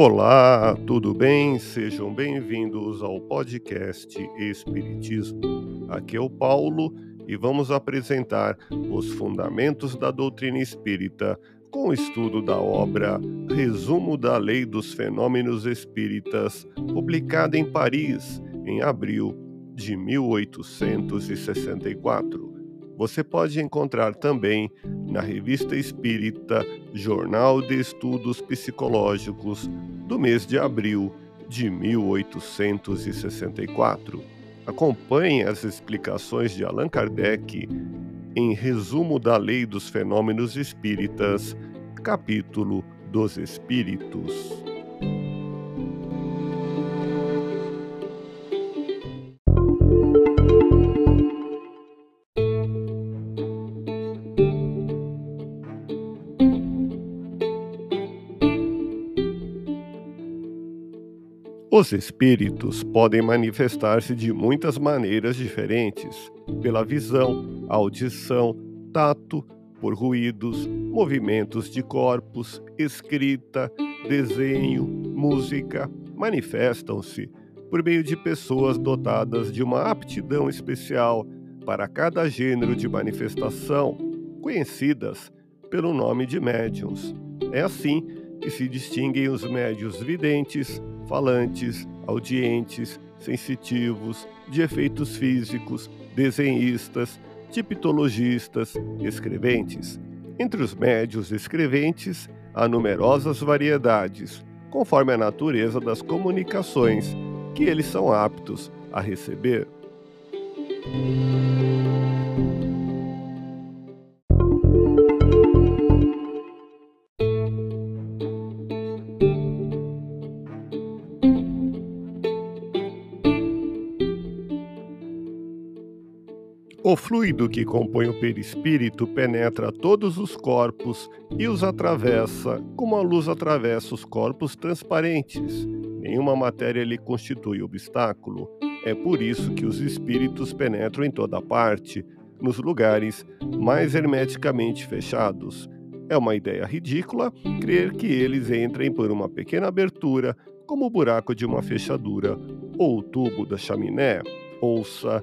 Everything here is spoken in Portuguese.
Olá, tudo bem? Sejam bem-vindos ao podcast Espiritismo. Aqui é o Paulo e vamos apresentar os fundamentos da doutrina espírita com o estudo da obra Resumo da Lei dos Fenômenos Espíritas, publicada em Paris em abril de 1864. Você pode encontrar também na Revista Espírita Jornal de Estudos Psicológicos do mês de abril de 1864. Acompanhe as explicações de Allan Kardec em Resumo da Lei dos Fenômenos Espíritas, capítulo dos Espíritos. Os espíritos podem manifestar-se de muitas maneiras diferentes: pela visão, audição, tato, por ruídos, movimentos de corpos, escrita, desenho, música. Manifestam-se por meio de pessoas dotadas de uma aptidão especial para cada gênero de manifestação, conhecidas pelo nome de médiums. É assim que se distinguem os médios videntes, falantes, audientes, sensitivos, de efeitos físicos, desenhistas, tipologistas, escreventes. Entre os médios escreventes, há numerosas variedades, conforme a natureza das comunicações que eles são aptos a receber. O fluido que compõe o perispírito penetra todos os corpos e os atravessa, como a luz atravessa os corpos transparentes. Nenhuma matéria lhe constitui obstáculo. É por isso que os espíritos penetram em toda parte, nos lugares mais hermeticamente fechados. É uma ideia ridícula crer que eles entrem por uma pequena abertura, como o buraco de uma fechadura ou o tubo da chaminé. Ouça